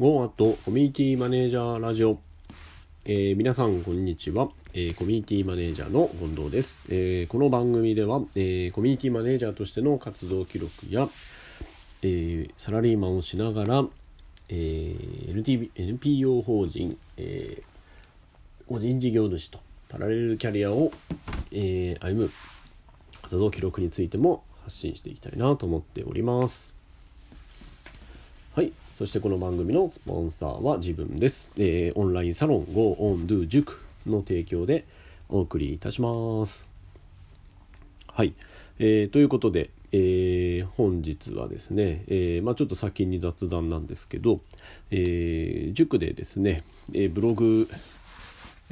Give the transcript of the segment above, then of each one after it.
ゴーアットコミュニティマネージャーラジオ、えー、皆さんこんにちは、えー、コミュニティマネージャーの近藤です、えー、この番組では、えコミュニティマネージャーとしての活動記録や、えサラリーマンをしながら、え NTB NPO 法人、え個人事業主とパラレルキャリアを、え歩む活動記録についても発信していきたいなと思っております。はい。そしてこの番組のスポンサーは自分です、えー、オンラインサロン GoOnDo 塾の提供でお送りいたします。はい、えー、ということで、えー、本日はですね、えー、まあ、ちょっと先に雑談なんですけど、え塾でですね、えブログ、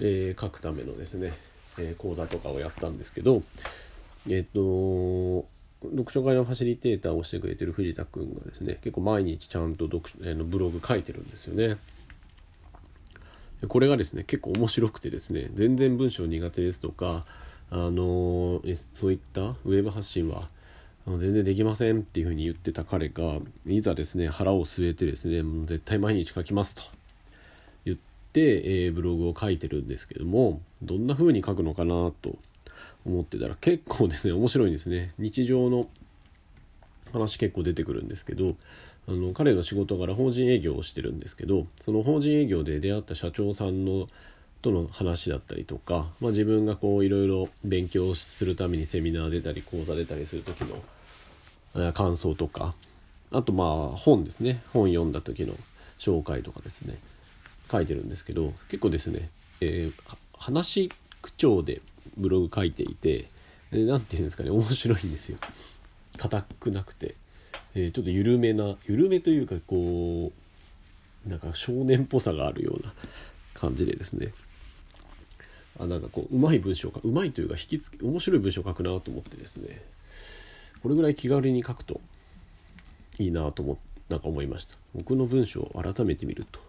え書くためのですね、え講座とかをやったんですけどえっ、と読書会のファシリテーターをしてくれてる藤田君がですね結構毎日ちゃんと読書、えのブログ書いてるんですよね。これがですね結構面白くてですね全然文章苦手ですとかあのそういったウェブ発信は全然できませんっていうふうに言ってた彼がいざですね腹を据えてですね絶対毎日書きますと言って、えー、ブログを書いてるんですけどもどんな風に書くのかなと思ってたら結構ですね面白いんですね。日常の話結構出てくるんですけどあの彼の仕事柄法人営業をしてるんですけどその法人営業で出会った社長さんのとの話だったりとか、まあ、自分がこういろいろ勉強するためにセミナー出たり講座出たりする時の感想とかあとまあ本ですね。本読んだ時の紹介とかですね。書いてるんですけど結構ですね、えー、話口調でブログ書いていて何て言うんですかね面白いんですよ。硬くなくて、えー、ちょっと緩めな緩めというかこうなんか少年っぽさがあるような感じでですね。あなんかこううまい文章かうまいというか引きつけ面白い文章を書くなと思ってですね。これぐらい気軽に書くといいなと思なんか思いました。僕の文章を改めて見ると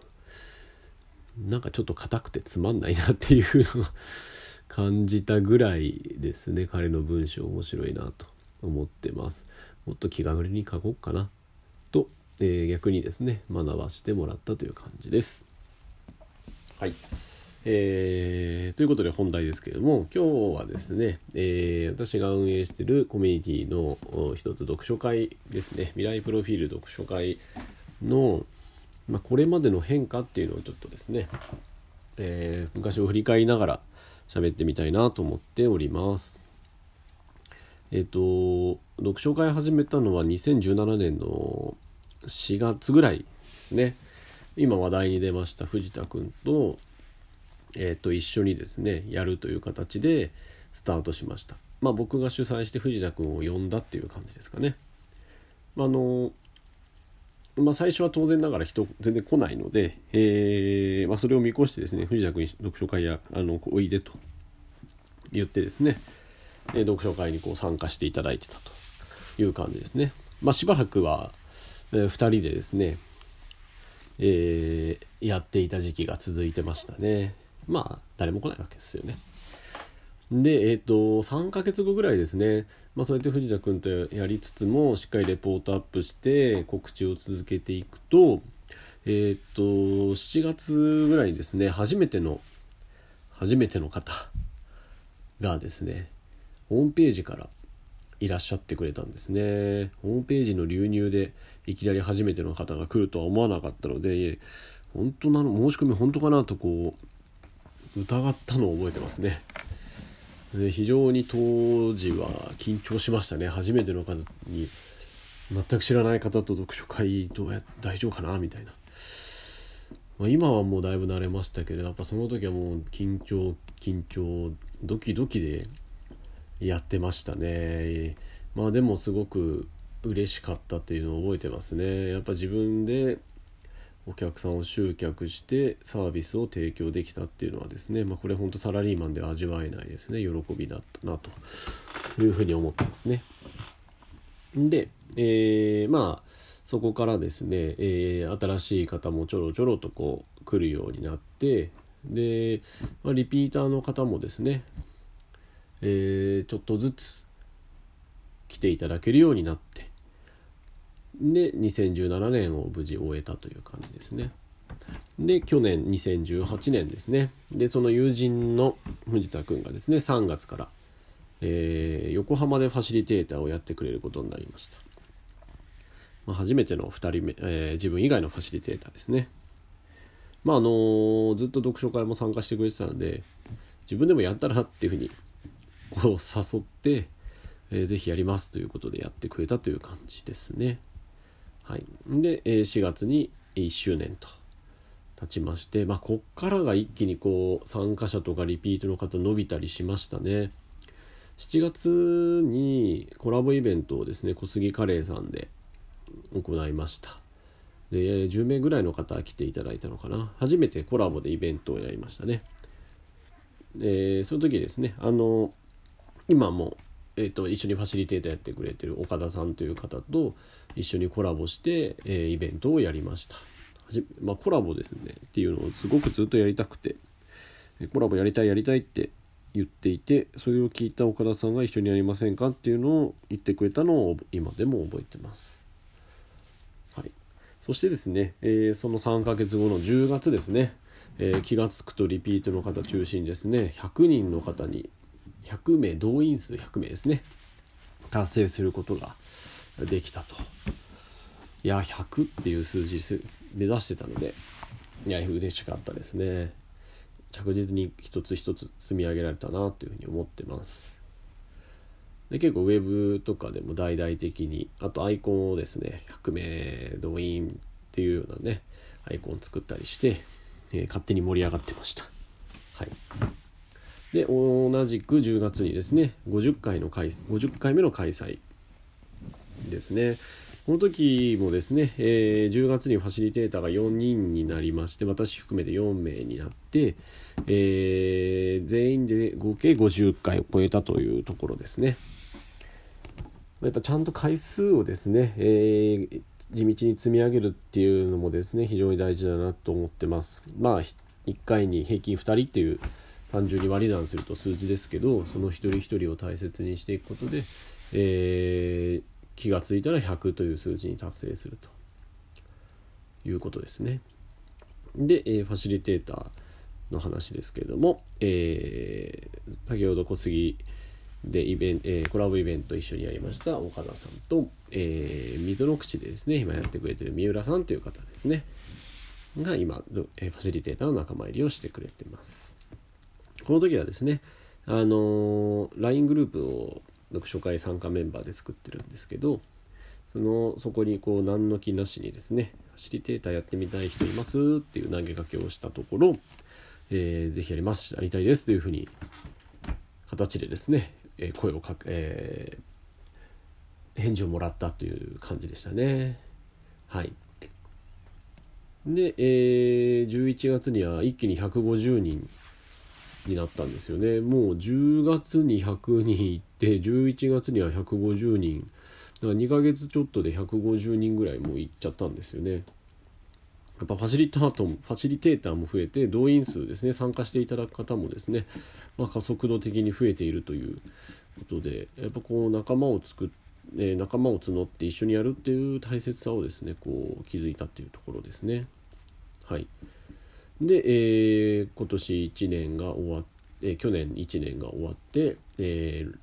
なんかちょっと硬くてつまんないなっていうのが感じたぐらいですね。彼の文章面白いなと思ってます。もっと気軽に書こうかな。と、えー、逆にですね学ばしてもらったという感じです。はい。えー、ということで本題ですけれども今日はですね、えー、私が運営しているコミュニティの一つ読書会ですね。未来プロフィール読書会の、まあ、これまでの変化っていうのをちょっとですね、えー、昔を振り返りながら喋ってみたいなと思っております。えっ、と、読書会始めたのは2017年の4月ぐらいですね。今話題に出ました藤田君と、えっ、と、一緒にですね、やるという形でスタートしました。まあ僕が主催して藤田君を呼んだっていう感じですかね。あの、まあ、最初は当然ながら人全然来ないので、えーまあ、それを見越してですね藤田君読書会やあのおいでと言ってですね、え、読書会にこう参加していただいてたという感じですね。まあ、しばらくは、えー、2人でですね、えー、やっていた時期が続いてましたね。まあ誰も来ないわけですよね。で、えっ、ー、と、3ヶ月後ぐらいですね、まあ、そうやって藤田君とやりつつも、しっかりレポートアップして告知を続けていくと、えっ、ー、と、7月ぐらいにですね、初めての、初めての方がですね、ホームページからいらっしゃってくれたんですね。ホームページの流入でいきなり初めての方が来るとは思わなかったので、本当なの、申し込み本当かなとこう、疑ったのを覚えてますね。で非常に当時は緊張しましたね。初めての方に全く知らない方と読書会どうや大丈夫かなみたいな、まあ、今はもうだいぶ慣れましたけどやっぱその時はもう緊張緊張ドキドキでやってましたね。まあでもすごく嬉しかったっていうのを覚えてますね。やっぱ自分でお客さんを集客してサービスを提供できたっていうのはですね、まあ、これ本当サラリーマンでは味わえないですね喜びだったなというふうに思ってますね。で、えー、まあそこからですね、えー、新しい方もちょろちょろとこう来るようになってで、まあ、リピーターの方もですね、えー、ちょっとずつ来ていただけるようになってで2017年を無事終えたという感じですね。で去年2018年ですね。でその友人の藤田君がですね3月から、えー、横浜でファシリテーターをやってくれることになりました、まあ、初めての2人目、えー、自分以外のファシリテーターですね。まああのー、ずっと読書会も参加してくれてたので自分でもやったらっていうふうにこう誘って、えー、ぜひやりますということでやってくれたという感じですね。はい、で、4月に1周年と経ちまして、まあ、こっからが一気にこう参加者とかリピートの方伸びたりしましたね。7月にコラボイベントをですね小杉カレーさんで行いました。で10名ぐらいの方来ていただいたのかな。初めてコラボでイベントをやりましたね。でその時ですねあの今もえーと、一緒にファシリテーターやってくれてる岡田さんという方と一緒にコラボして、えー、イベントをやりました。まあ、コラボですね。っていうのをすごくずっとやりたくて。コラボやりたいやりたいって言っていてそれを聞いた岡田さんが一緒にやりませんかっていうのを言ってくれたのを今でも覚えてます、はい、そしてですね、えー、その3ヶ月後の10月ですね、えー、気が付くとリピートの方中心ですね。100人の方に100名動員数100名ですね。達成することができたと。いや100っていう数字目指してたのでいや嬉しかったですね。着実に一つ一つ積み上げられたなというふうに思ってます。で結構ウェブとかでも大々的にあとアイコンをですね100名動員っていうようなねアイコン作ったりして、えー、勝手に盛り上がってました。はい。で同じく10月にですね50回の開50回目の開催ですね。この時もですね、えー、10月にファシリテーターが4人になりまして私含めて4名になって、えー、全員で合計50回を超えたというところですね。やっぱちゃんと回数をですね、えー、地道に積み上げるっていうのもですね非常に大事だなと思ってます。まあ1回に平均2人っていう単純に割り算すると数字ですけどその一人一人を大切にしていくことで、えー、気が付いたら100という数字に達成するということですね。で、えー、ファシリテーターの話ですけれども、えー、先ほど小杉でイベン、えー、コラボイベント一緒にやりました岡田さんと、えー、水の口でですね今やってくれてる三浦さんという方ですねが今、えー、ファシリテーターの仲間入りをしてくれてます。この時はですねあの LINE グループを読書会参加メンバーで作ってるんですけどそのそこにこう何の気なしにですねファシリテーターやってみたい人います？っていう投げかけをしたところ、えー、ぜひやります。やりたいですというふうに形でですね、え、声をかけ、えー、返事をもらったという感じでしたね。はい。で、えー、11月には一気に150人になったんですよね。もう10月に100人いって11月には150人。だから2ヶ月ちょっとで150人ぐらいもういっちゃったんですよね。やっぱファシリタートファシリテーターも増えて動員数ですね。参加していただく方もですね、まあ、加速度的に増えているということでやっぱこう仲間を作ってえ仲間を募って一緒にやるっていう大切さをですねこう気づいたっていうところですね。はい。で、えー、今年1年が終わって、えー、去年1年が終わって、えー、で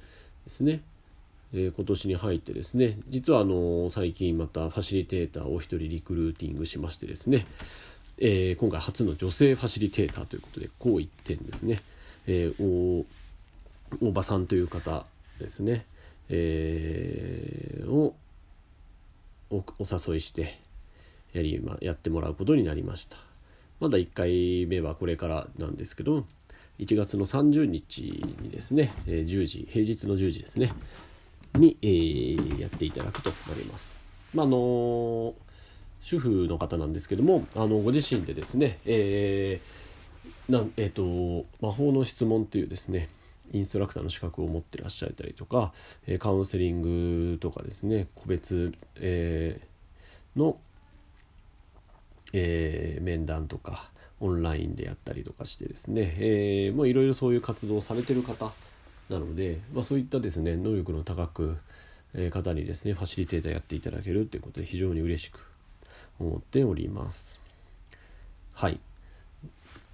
すね、えー、今年に入ってですね。実はあの最近またファシリテーターを1人リクルーティングしましてですね、えー、今回初の女性ファシリテーターということでこう一点ですね、えー、おおばさんという方ですね、えー、をお誘いしてやり、まやってもらうことになりました。まだ1回目はこれからなんですけど1月の30日にですね10時平日の10時ですねに、えー、やっていただくとなります。まあ、あの主婦の方なんですけどもあのご自身でですね、えーなんえーと、魔法の質問というですねインストラクターの資格を持ってらっしゃったりとかカウンセリングとかですね個別、えー、のえー、面談とかオンラインでやったりとかしてですね、えー、もういろいろそういう活動をされてる方なので、まあ、そういったですね能力の高く、えー、方にですねファシリテーターやっていただけるっていうことで非常に嬉しく思っております。はい。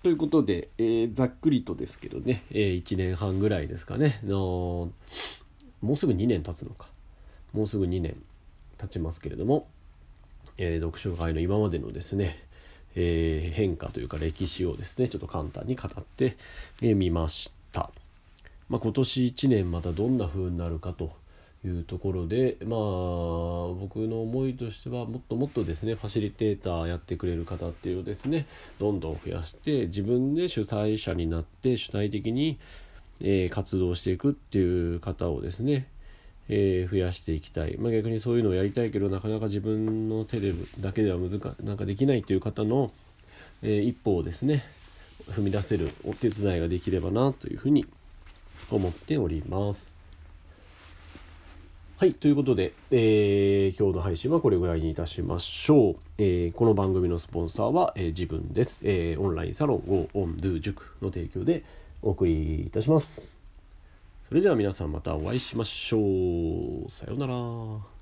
ということで、えー、ざっくりとですけどね、えー、1年半ぐらいですかね。のもうすぐ2年経つのか。もうすぐ2年経ちますけれども、えー、読書会の今までのですね、えー、変化というか歴史をですねちょっと簡単に語ってみ、えー、ました。まあ、今年1年またどんな風になるかというところでまあ僕の思いとしてはもっともっとですねファシリテーターやってくれる方っていうのですねどんどん増やして自分で主催者になって主体的に、え、活動していくっていう方をですねえー、増やしていきたい、まあ、逆にそういうのをやりたいけどなかなか自分の手でだけでは難なんかできないという方の、えー、一歩をですね踏み出せるお手伝いができればなというふうに思っております。はい。ということで、えー、今日の配信はこれぐらいにいたしましょう。えー、この番組のスポンサーは、えー、自分です。えオンラインサロン Go On Do 塾の提供でお送りいたします。それでは皆さんまたお会いしましょう。さようなら。